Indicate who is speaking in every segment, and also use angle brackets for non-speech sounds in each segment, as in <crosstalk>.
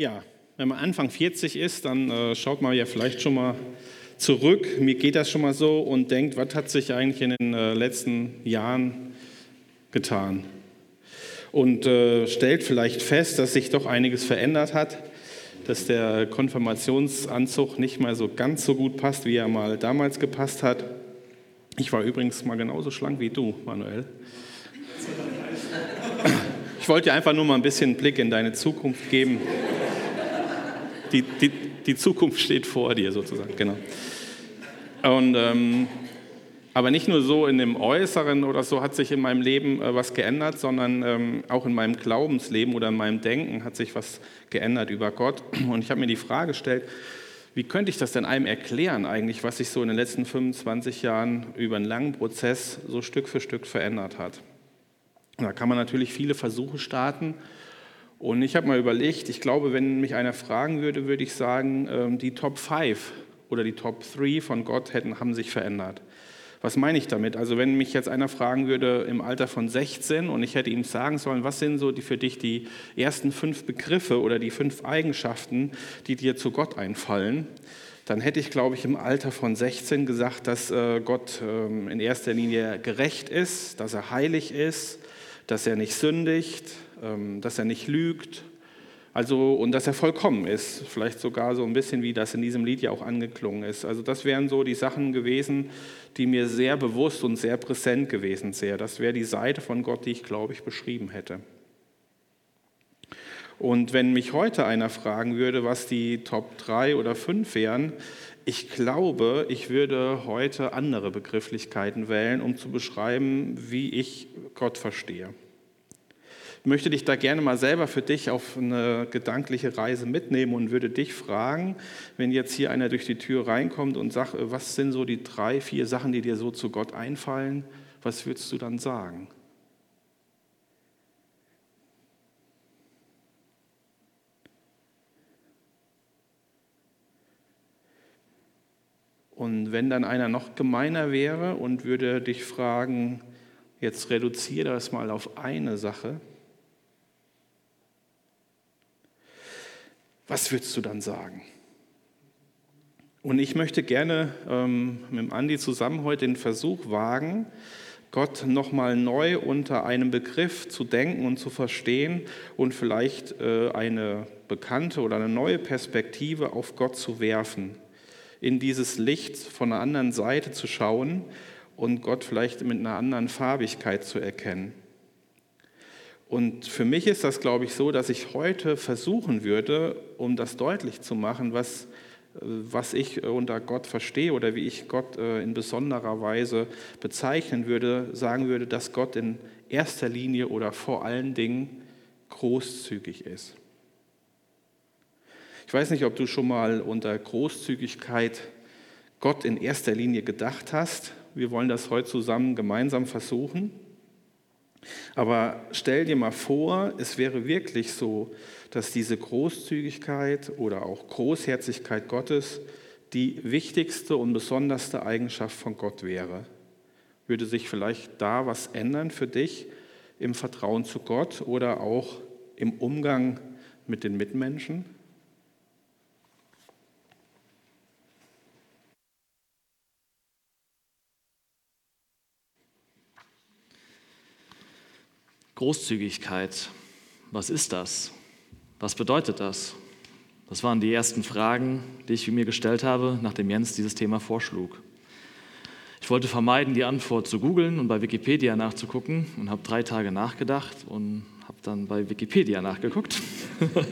Speaker 1: Ja, wenn man Anfang 40 ist, dann äh, schaut man ja vielleicht schon mal zurück. Mir geht das schon mal so und denkt, was hat sich eigentlich in den äh, letzten Jahren getan? Und äh, stellt vielleicht fest, dass sich doch einiges verändert hat, dass der Konfirmationsanzug nicht mehr so ganz so gut passt, wie er mal damals gepasst hat. Ich war übrigens mal genauso schlank wie du, Manuel. Ich wollte dir einfach nur mal ein bisschen Blick in deine Zukunft geben. Die, die, die Zukunft steht vor dir sozusagen, genau. Und, ähm, aber nicht nur so in dem Äußeren oder so hat sich in meinem Leben äh, was geändert, sondern ähm, auch in meinem Glaubensleben oder in meinem Denken hat sich was geändert über Gott. Und ich habe mir die Frage gestellt, wie könnte ich das denn einem erklären eigentlich, was sich so in den letzten 25 Jahren über einen langen Prozess so Stück für Stück verändert hat? Da kann man natürlich viele Versuche starten. Und ich habe mal überlegt, ich glaube, wenn mich einer fragen würde, würde ich sagen, ähm, die Top 5 oder die Top 3 von Gott hätten, haben sich verändert. Was meine ich damit? Also wenn mich jetzt einer fragen würde im Alter von 16 und ich hätte ihm sagen sollen, was sind so die, für dich die ersten fünf Begriffe oder die fünf Eigenschaften, die dir zu Gott einfallen, dann hätte ich, glaube ich, im Alter von 16 gesagt, dass äh, Gott ähm, in erster Linie gerecht ist, dass er heilig ist, dass er nicht sündigt, dass er nicht lügt, also, und dass er vollkommen ist, vielleicht sogar so ein bisschen wie das in diesem Lied ja auch angeklungen ist. Also das wären so die Sachen gewesen, die mir sehr bewusst und sehr präsent gewesen wären. Das wäre die Seite von Gott, die ich, glaube ich, beschrieben hätte. Und wenn mich heute einer fragen würde, was die Top 3 oder 5 wären, ich glaube, ich würde heute andere Begrifflichkeiten wählen, um zu beschreiben, wie ich Gott verstehe. Möchte dich da gerne mal selber für dich auf eine gedankliche Reise mitnehmen und würde dich fragen, wenn jetzt hier einer durch die Tür reinkommt und sagt, was sind so die drei, vier Sachen, die dir so zu Gott einfallen, was würdest du dann sagen? Und wenn dann einer noch gemeiner wäre und würde dich fragen, jetzt reduziere das mal auf eine Sache, was würdest du dann sagen? Und ich möchte gerne ähm, mit Andi zusammen heute den Versuch wagen, Gott nochmal neu unter einem Begriff zu denken und zu verstehen und vielleicht äh, eine bekannte oder eine neue Perspektive auf Gott zu werfen, in dieses Licht von einer anderen Seite zu schauen und Gott vielleicht mit einer anderen Farbigkeit zu erkennen. Und für mich ist das, glaube ich, so, dass ich heute versuchen würde, um das deutlich zu machen, was, äh, was ich unter Gott verstehe oder wie ich Gott äh, in besonderer Weise bezeichnen würde, sagen würde, dass Gott in erster Linie oder vor allen Dingen großzügig ist. Ich weiß nicht, ob du schon mal unter Großzügigkeit Gott in erster Linie gedacht hast. Wir wollen das heute zusammen gemeinsam versuchen. Aber stell dir mal vor, es wäre wirklich so, dass diese Großzügigkeit oder auch Großherzigkeit Gottes die wichtigste und besonderste Eigenschaft von Gott wäre. Würde sich vielleicht da was ändern für dich im Vertrauen zu Gott oder auch im Umgang mit den Mitmenschen?
Speaker 2: Großzügigkeit, was ist das? Was bedeutet das? Das waren die ersten Fragen, die ich mir gestellt habe, nachdem Jens dieses Thema vorschlug. Ich wollte vermeiden, die Antwort zu googeln und bei Wikipedia nachzugucken und habe drei Tage nachgedacht und habe dann bei Wikipedia nachgeguckt. <laughs>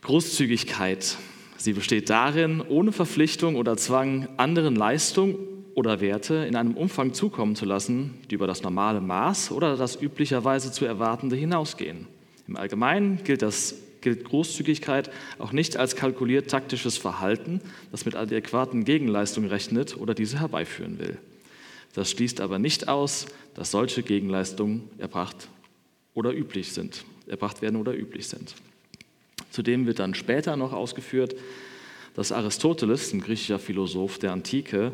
Speaker 2: Großzügigkeit. Sie besteht darin, ohne Verpflichtung oder Zwang anderen Leistung oder Werte in einem Umfang zukommen zu lassen, die über das normale Maß oder das üblicherweise zu erwartende hinausgehen. Im Allgemeinen gilt, das, gilt Großzügigkeit auch nicht als kalkuliert taktisches Verhalten, das mit adäquaten Gegenleistungen rechnet oder diese herbeiführen will. Das schließt aber nicht aus, dass solche Gegenleistungen erbracht oder üblich sind, erbracht werden oder üblich sind. Zudem wird dann später noch ausgeführt, dass Aristoteles, ein griechischer Philosoph der Antike,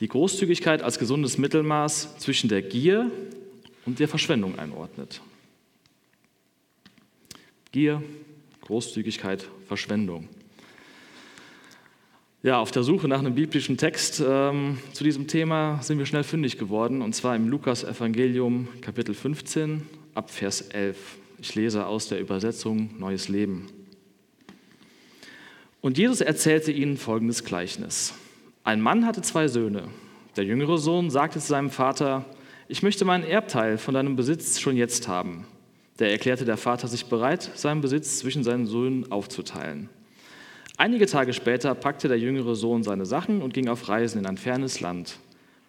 Speaker 2: die Großzügigkeit als gesundes Mittelmaß zwischen der Gier und der Verschwendung einordnet. Gier, Großzügigkeit, Verschwendung. Ja, auf der Suche nach einem biblischen Text ähm, zu diesem Thema sind wir schnell fündig geworden, und zwar im Lukas-Evangelium, Kapitel 15, ab Vers 11. Ich lese aus der Übersetzung Neues Leben. Und Jesus erzählte ihnen folgendes Gleichnis. Ein Mann hatte zwei Söhne. Der jüngere Sohn sagte zu seinem Vater, ich möchte meinen Erbteil von deinem Besitz schon jetzt haben. Da erklärte der Vater sich bereit, seinen Besitz zwischen seinen Söhnen aufzuteilen. Einige Tage später packte der jüngere Sohn seine Sachen und ging auf Reisen in ein fernes Land,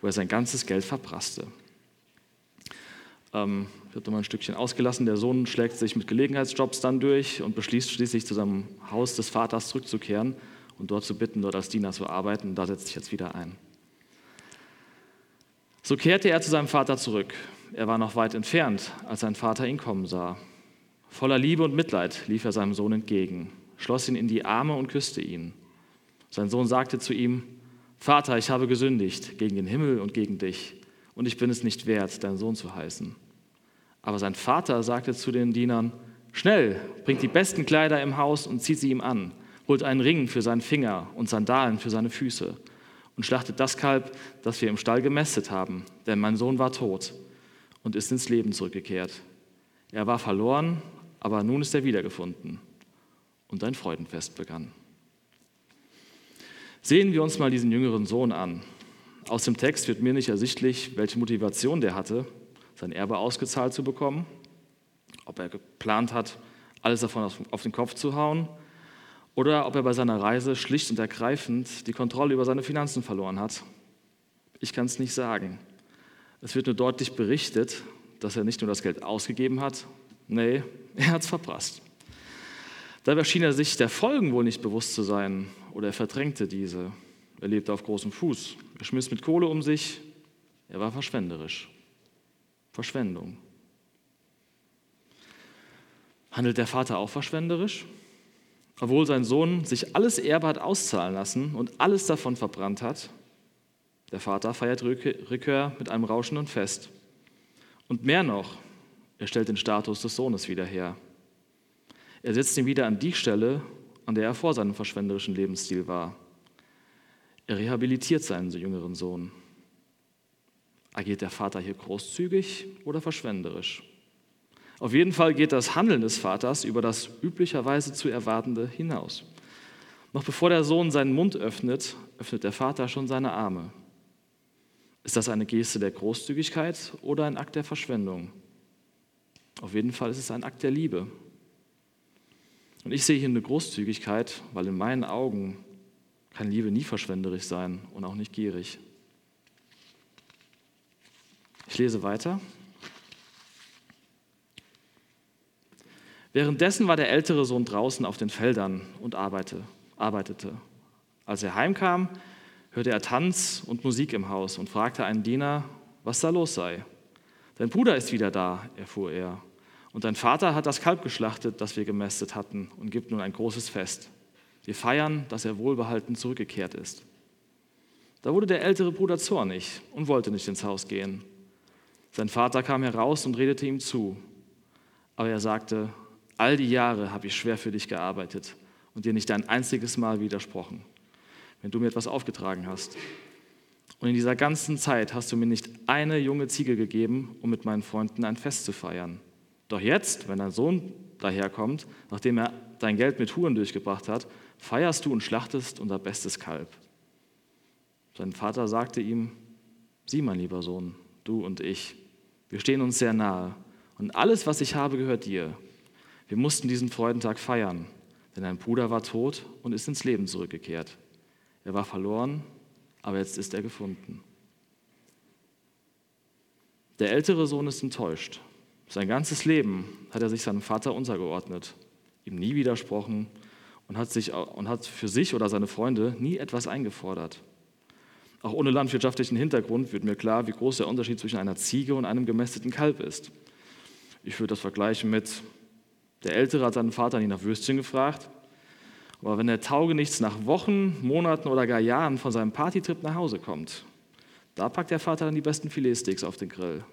Speaker 2: wo er sein ganzes Geld verprasste. Ähm, wird nochmal ein Stückchen ausgelassen. Der Sohn schlägt sich mit Gelegenheitsjobs dann durch und beschließt schließlich zu seinem Haus des Vaters zurückzukehren und dort zu bitten, dort als Diener zu arbeiten. Da setzt sich jetzt wieder ein. So kehrte er zu seinem Vater zurück. Er war noch weit entfernt, als sein Vater ihn kommen sah. Voller Liebe und Mitleid lief er seinem Sohn entgegen, schloss ihn in die Arme und küsste ihn. Sein Sohn sagte zu ihm, Vater, ich habe gesündigt gegen den Himmel und gegen dich, und ich bin es nicht wert, dein Sohn zu heißen. Aber sein Vater sagte zu den Dienern, Schnell, bringt die besten Kleider im Haus und zieht sie ihm an, holt einen Ring für seinen Finger und Sandalen für seine Füße und schlachtet das Kalb, das wir im Stall gemästet haben, denn mein Sohn war tot und ist ins Leben zurückgekehrt. Er war verloren, aber nun ist er wiedergefunden. Und ein Freudenfest begann. Sehen wir uns mal diesen jüngeren Sohn an. Aus dem Text wird mir nicht ersichtlich, welche Motivation der hatte, sein Erbe ausgezahlt zu bekommen, ob er geplant hat, alles davon auf den Kopf zu hauen oder ob er bei seiner Reise schlicht und ergreifend die Kontrolle über seine Finanzen verloren hat. Ich kann es nicht sagen. Es wird nur deutlich berichtet, dass er nicht nur das Geld ausgegeben hat, nee, er hat es verprasst. Dabei schien er sich der Folgen wohl nicht bewusst zu sein oder er verdrängte diese. Er lebte auf großem Fuß, er schmiss mit Kohle um sich, er war verschwenderisch. Verschwendung. Handelt der Vater auch verschwenderisch? Obwohl sein Sohn sich alles Erbe hat auszahlen lassen und alles davon verbrannt hat, der Vater feiert Rückkehr mit einem rauschenden Fest. Und mehr noch, er stellt den Status des Sohnes wieder her. Er setzt ihn wieder an die Stelle, an der er vor seinem verschwenderischen Lebensstil war. Er rehabilitiert seinen jüngeren Sohn. Agiert der Vater hier großzügig oder verschwenderisch? Auf jeden Fall geht das Handeln des Vaters über das üblicherweise zu erwartende hinaus. Noch bevor der Sohn seinen Mund öffnet, öffnet der Vater schon seine Arme. Ist das eine Geste der Großzügigkeit oder ein Akt der Verschwendung? Auf jeden Fall ist es ein Akt der Liebe. Und ich sehe hier eine Großzügigkeit, weil in meinen Augen kann Liebe nie verschwenderisch sein und auch nicht gierig. Ich lese weiter. Währenddessen war der ältere Sohn draußen auf den Feldern und arbeitete. Als er heimkam, hörte er Tanz und Musik im Haus und fragte einen Diener, was da los sei. Dein Bruder ist wieder da, erfuhr er. Und dein Vater hat das Kalb geschlachtet, das wir gemästet hatten, und gibt nun ein großes Fest. Wir feiern, dass er wohlbehalten zurückgekehrt ist. Da wurde der ältere Bruder zornig und wollte nicht ins Haus gehen. Sein Vater kam heraus und redete ihm zu. Aber er sagte, all die Jahre habe ich schwer für dich gearbeitet und dir nicht ein einziges Mal widersprochen wenn du mir etwas aufgetragen hast. Und in dieser ganzen Zeit hast du mir nicht eine junge Ziege gegeben, um mit meinen Freunden ein Fest zu feiern. Doch jetzt, wenn dein Sohn daherkommt, nachdem er dein Geld mit Huren durchgebracht hat, feierst du und schlachtest unser bestes Kalb. Sein Vater sagte ihm, sieh mein lieber Sohn, du und ich, wir stehen uns sehr nahe und alles, was ich habe, gehört dir. Wir mussten diesen Freudentag feiern, denn dein Bruder war tot und ist ins Leben zurückgekehrt. Er war verloren, aber jetzt ist er gefunden. Der ältere Sohn ist enttäuscht. Sein ganzes Leben hat er sich seinem Vater untergeordnet, ihm nie widersprochen und hat, sich, und hat für sich oder seine Freunde nie etwas eingefordert. Auch ohne landwirtschaftlichen Hintergrund wird mir klar, wie groß der Unterschied zwischen einer Ziege und einem gemästeten Kalb ist. Ich würde das vergleichen mit, der Ältere hat seinen Vater nie nach Würstchen gefragt, aber wenn der Taugenichts nach Wochen, Monaten oder gar Jahren von seinem Partytrip nach Hause kommt, da packt der Vater dann die besten Filetsteaks auf den Grill.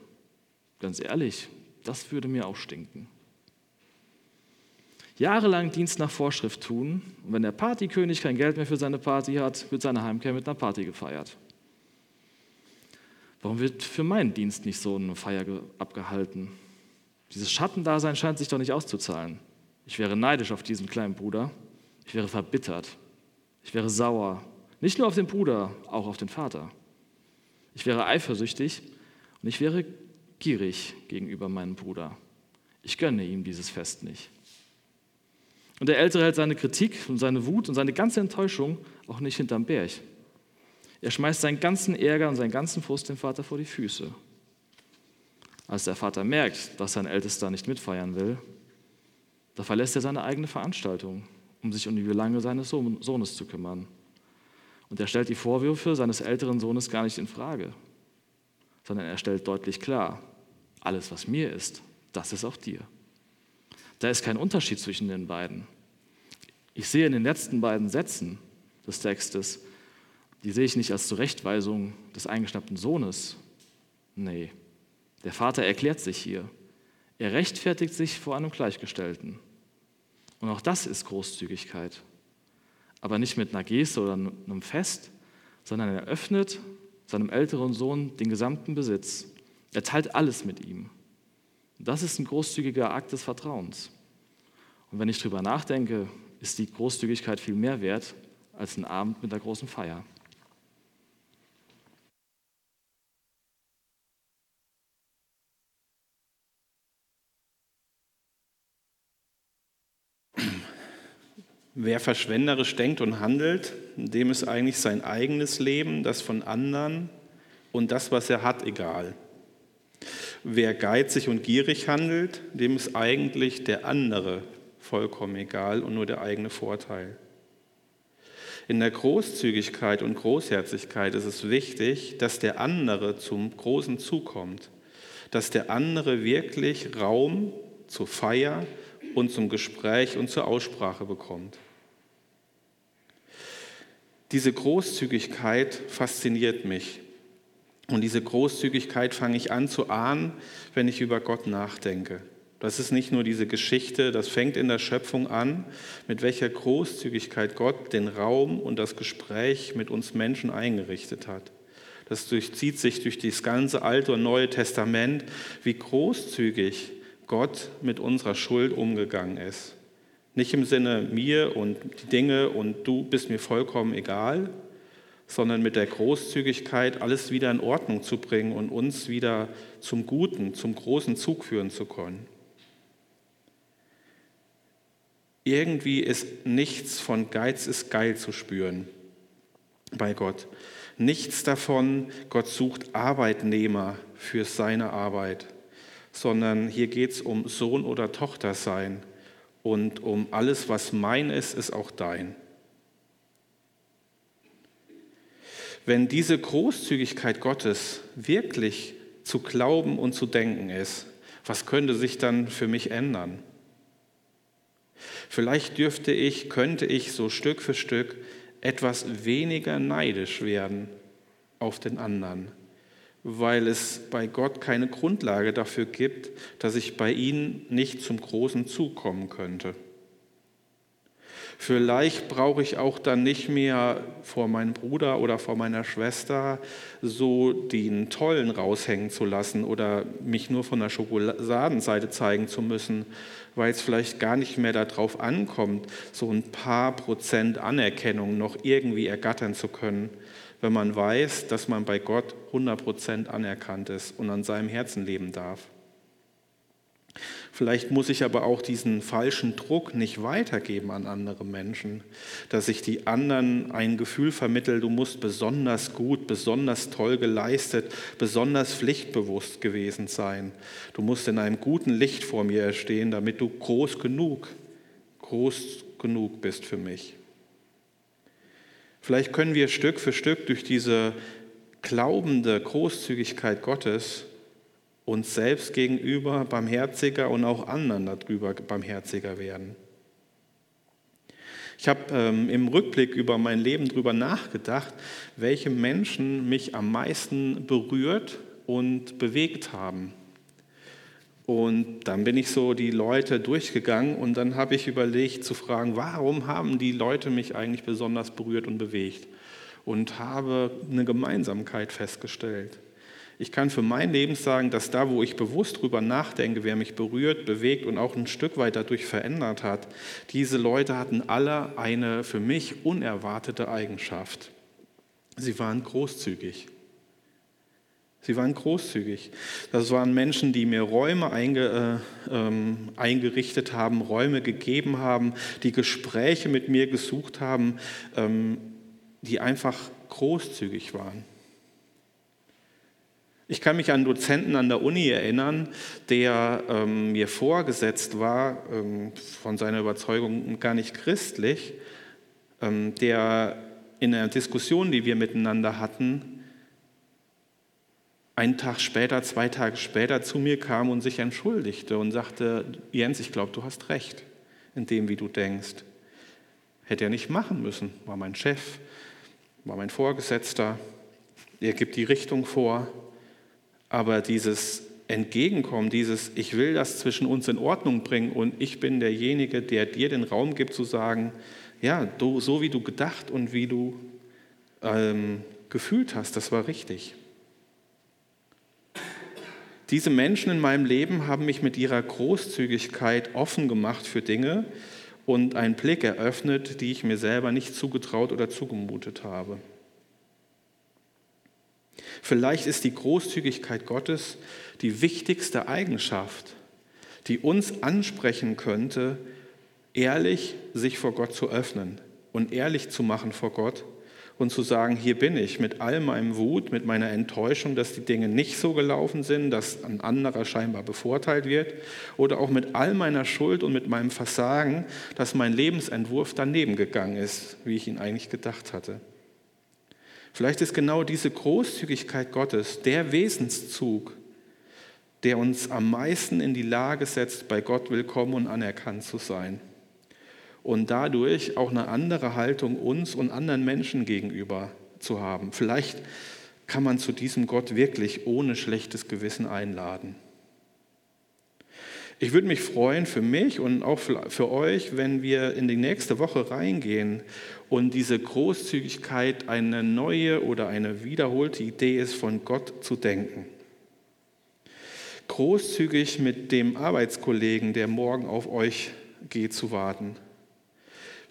Speaker 2: Ganz ehrlich, das würde mir auch stinken. jahrelang Dienst nach Vorschrift tun und wenn der Partykönig kein Geld mehr für seine Party hat, wird seine Heimkehr mit einer Party gefeiert. Warum wird für meinen Dienst nicht so eine Feier abgehalten? Dieses Schattendasein scheint sich doch nicht auszuzahlen. Ich wäre neidisch auf diesen kleinen Bruder. Ich wäre verbittert. Ich wäre sauer. Nicht nur auf den Bruder, auch auf den Vater. Ich wäre eifersüchtig und ich wäre gierig gegenüber meinem Bruder. Ich gönne ihm dieses Fest nicht. Und der Ältere hält seine Kritik und seine Wut und seine ganze Enttäuschung auch nicht hinterm Berg. Er schmeißt seinen ganzen Ärger und seinen ganzen Frust dem Vater vor die Füße. Als der Vater merkt, dass sein Ältester nicht mitfeiern will, da verlässt er seine eigene Veranstaltung, um sich um die Belange seines Sohnes zu kümmern. Und er stellt die Vorwürfe seines älteren Sohnes gar nicht in Frage, sondern er stellt deutlich klar, alles, was mir ist, das ist auch dir. Da ist kein Unterschied zwischen den beiden. Ich sehe in den letzten beiden Sätzen des Textes, die sehe ich nicht als Zurechtweisung des eingeschnappten Sohnes. Nee, der Vater erklärt sich hier. Er rechtfertigt sich vor einem Gleichgestellten. Und auch das ist Großzügigkeit. Aber nicht mit einer Geste oder einem Fest, sondern er öffnet seinem älteren Sohn den gesamten Besitz. Er teilt alles mit ihm. Das ist ein großzügiger Akt des Vertrauens. Und wenn ich darüber nachdenke, ist die Großzügigkeit viel mehr wert als ein Abend mit der großen Feier.
Speaker 1: Wer verschwenderisch denkt und handelt, dem ist eigentlich sein eigenes Leben, das von anderen und das, was er hat, egal. Wer geizig und gierig handelt, dem ist eigentlich der andere vollkommen egal und nur der eigene Vorteil. In der Großzügigkeit und Großherzigkeit ist es wichtig, dass der andere zum großen zukommt, dass der andere wirklich Raum zur Feier und zum Gespräch und zur Aussprache bekommt. Diese Großzügigkeit fasziniert mich. Und diese Großzügigkeit fange ich an zu ahnen, wenn ich über Gott nachdenke. Das ist nicht nur diese Geschichte, das fängt in der Schöpfung an, mit welcher Großzügigkeit Gott den Raum und das Gespräch mit uns Menschen eingerichtet hat. Das durchzieht sich durch das ganze Alte und Neue Testament, wie großzügig Gott mit unserer Schuld umgegangen ist. Nicht im Sinne mir und die Dinge und du bist mir vollkommen egal, sondern mit der Großzügigkeit alles wieder in Ordnung zu bringen und uns wieder zum Guten, zum großen Zug führen zu können. Irgendwie ist nichts von Geiz ist geil zu spüren bei Gott. Nichts davon, Gott sucht Arbeitnehmer für seine Arbeit, sondern hier geht es um Sohn oder Tochter sein und um alles, was mein ist, ist auch dein. Wenn diese Großzügigkeit Gottes wirklich zu glauben und zu denken ist, was könnte sich dann für mich ändern? Vielleicht dürfte ich, könnte ich so Stück für Stück etwas weniger neidisch werden auf den anderen, weil es bei Gott keine Grundlage dafür gibt, dass ich bei ihm nicht zum großen Zug kommen könnte. Vielleicht brauche ich auch dann nicht mehr vor meinem Bruder oder vor meiner Schwester so den Tollen raushängen zu lassen oder mich nur von der Schokoladenseite zeigen zu müssen, weil es vielleicht gar nicht mehr darauf ankommt, so ein paar Prozent Anerkennung noch irgendwie ergattern zu können, wenn man weiß, dass man bei Gott 100 Prozent anerkannt ist und an seinem Herzen leben darf. Vielleicht muss ich aber auch diesen falschen Druck nicht weitergeben an andere Menschen, dass ich die anderen ein Gefühl vermittle, du musst besonders gut, besonders toll geleistet, besonders pflichtbewusst gewesen sein. Du musst in einem guten Licht vor mir erstehen, damit du groß genug, groß genug bist für mich. Vielleicht können wir Stück für Stück durch diese glaubende Großzügigkeit Gottes uns selbst gegenüber barmherziger und auch anderen darüber barmherziger werden. Ich habe ähm, im Rückblick über mein Leben darüber nachgedacht, welche Menschen mich am meisten berührt und bewegt haben. Und dann bin ich so die Leute durchgegangen und dann habe ich überlegt zu fragen, warum haben die Leute mich eigentlich besonders berührt und bewegt? Und habe eine Gemeinsamkeit festgestellt. Ich kann für mein Leben sagen, dass da, wo ich bewusst drüber nachdenke, wer mich berührt, bewegt und auch ein Stück weit dadurch verändert hat, diese Leute hatten alle eine für mich unerwartete Eigenschaft. Sie waren großzügig. Sie waren großzügig. Das waren Menschen, die mir Räume einge, äh, ähm, eingerichtet haben, Räume gegeben haben, die Gespräche mit mir gesucht haben, ähm, die einfach großzügig waren. Ich kann mich an einen Dozenten an der Uni erinnern, der ähm, mir vorgesetzt war, ähm, von seiner Überzeugung gar nicht christlich, ähm, der in einer Diskussion, die wir miteinander hatten, einen Tag später, zwei Tage später zu mir kam und sich entschuldigte und sagte, Jens, ich glaube, du hast recht in dem, wie du denkst. Hätte er nicht machen müssen, war mein Chef, war mein Vorgesetzter, er gibt die Richtung vor, aber dieses Entgegenkommen, dieses Ich will das zwischen uns in Ordnung bringen und ich bin derjenige, der dir den Raum gibt zu sagen, ja, du, so wie du gedacht und wie du ähm, gefühlt hast, das war richtig. Diese Menschen in meinem Leben haben mich mit ihrer Großzügigkeit offen gemacht für Dinge und einen Blick eröffnet, die ich mir selber nicht zugetraut oder zugemutet habe. Vielleicht ist die Großzügigkeit Gottes die wichtigste Eigenschaft, die uns ansprechen könnte, ehrlich sich vor Gott zu öffnen und ehrlich zu machen vor Gott und zu sagen, hier bin ich mit all meinem Wut, mit meiner Enttäuschung, dass die Dinge nicht so gelaufen sind, dass ein anderer scheinbar bevorteilt wird oder auch mit all meiner Schuld und mit meinem Versagen, dass mein Lebensentwurf daneben gegangen ist, wie ich ihn eigentlich gedacht hatte. Vielleicht ist genau diese Großzügigkeit Gottes der Wesenszug, der uns am meisten in die Lage setzt, bei Gott willkommen und anerkannt zu sein und dadurch auch eine andere Haltung uns und anderen Menschen gegenüber zu haben. Vielleicht kann man zu diesem Gott wirklich ohne schlechtes Gewissen einladen. Ich würde mich freuen für mich und auch für euch, wenn wir in die nächste Woche reingehen und diese Großzügigkeit eine neue oder eine wiederholte Idee ist, von Gott zu denken. Großzügig mit dem Arbeitskollegen, der morgen auf euch geht, zu warten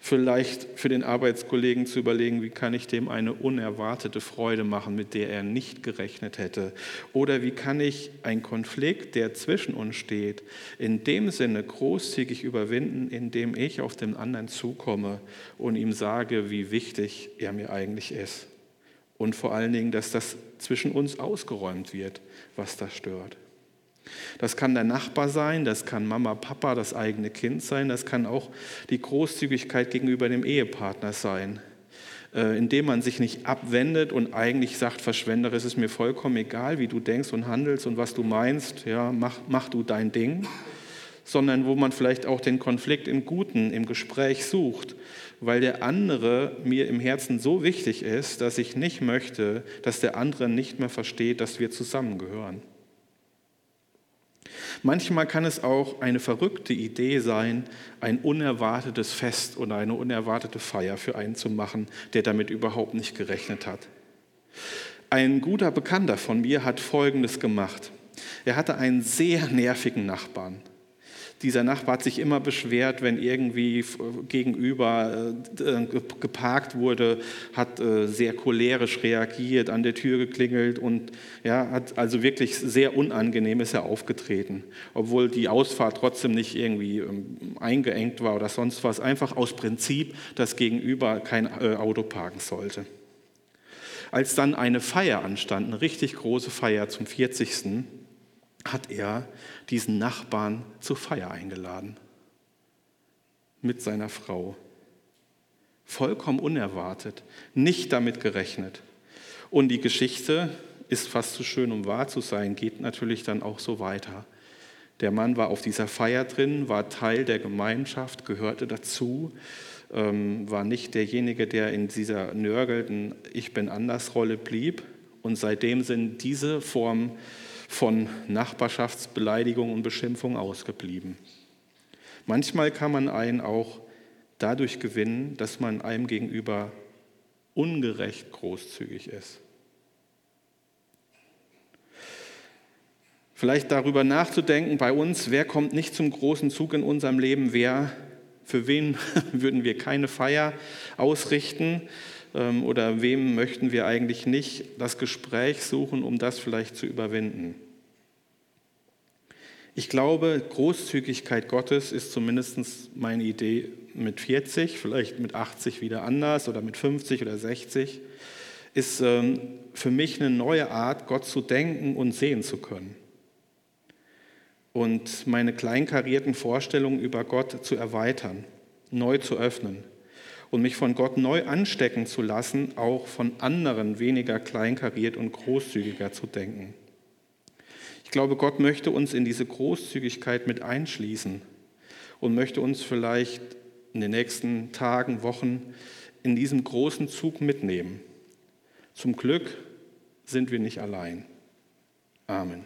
Speaker 1: vielleicht für den Arbeitskollegen zu überlegen, wie kann ich dem eine unerwartete Freude machen, mit der er nicht gerechnet hätte. Oder wie kann ich einen Konflikt, der zwischen uns steht, in dem Sinne großzügig überwinden, indem ich auf den anderen zukomme und ihm sage, wie wichtig er mir eigentlich ist. Und vor allen Dingen, dass das zwischen uns ausgeräumt wird, was da stört. Das kann der Nachbar sein, das kann Mama, Papa, das eigene Kind sein, das kann auch die Großzügigkeit gegenüber dem Ehepartner sein, äh, indem man sich nicht abwendet und eigentlich sagt, Verschwender, es ist mir vollkommen egal, wie du denkst und handelst und was du meinst, ja, mach, mach du dein Ding, sondern wo man vielleicht auch den Konflikt im Guten, im Gespräch sucht, weil der andere mir im Herzen so wichtig ist, dass ich nicht möchte, dass der andere nicht mehr versteht, dass wir zusammengehören. Manchmal kann es auch eine verrückte Idee sein, ein unerwartetes Fest oder eine unerwartete Feier für einen zu machen, der damit überhaupt nicht gerechnet hat. Ein guter Bekannter von mir hat Folgendes gemacht. Er hatte einen sehr nervigen Nachbarn. Dieser Nachbar hat sich immer beschwert, wenn irgendwie gegenüber äh, geparkt wurde, hat äh, sehr cholerisch reagiert, an der Tür geklingelt und ja, hat also wirklich sehr unangenehm ist er aufgetreten, obwohl die Ausfahrt trotzdem nicht irgendwie ähm, eingeengt war oder sonst was, einfach aus Prinzip, dass gegenüber kein äh, Auto parken sollte. Als dann eine Feier anstand, eine richtig große Feier zum 40 hat er diesen Nachbarn zur Feier eingeladen. Mit seiner Frau. Vollkommen unerwartet, nicht damit gerechnet. Und die Geschichte ist fast zu schön, um wahr zu sein, geht natürlich dann auch so weiter. Der Mann war auf dieser Feier drin, war Teil der Gemeinschaft, gehörte dazu, ähm, war nicht derjenige, der in dieser nörgelnden Ich bin anders Rolle blieb. Und seitdem sind diese Formen von Nachbarschaftsbeleidigung und Beschimpfung ausgeblieben. Manchmal kann man einen auch dadurch gewinnen, dass man einem gegenüber ungerecht großzügig ist. Vielleicht darüber nachzudenken bei uns, wer kommt nicht zum großen Zug in unserem Leben, wer, für wen <laughs> würden wir keine Feier ausrichten oder wem möchten wir eigentlich nicht das Gespräch suchen, um das vielleicht zu überwinden. Ich glaube, Großzügigkeit Gottes ist zumindest meine Idee mit 40, vielleicht mit 80 wieder anders oder mit 50 oder 60, ist ähm, für mich eine neue Art, Gott zu denken und sehen zu können. Und meine kleinkarierten Vorstellungen über Gott zu erweitern, neu zu öffnen und mich von Gott neu anstecken zu lassen, auch von anderen weniger kleinkariert und großzügiger zu denken. Ich glaube, Gott möchte uns in diese Großzügigkeit mit einschließen und möchte uns vielleicht in den nächsten Tagen, Wochen in diesem großen Zug mitnehmen. Zum Glück sind wir nicht allein. Amen.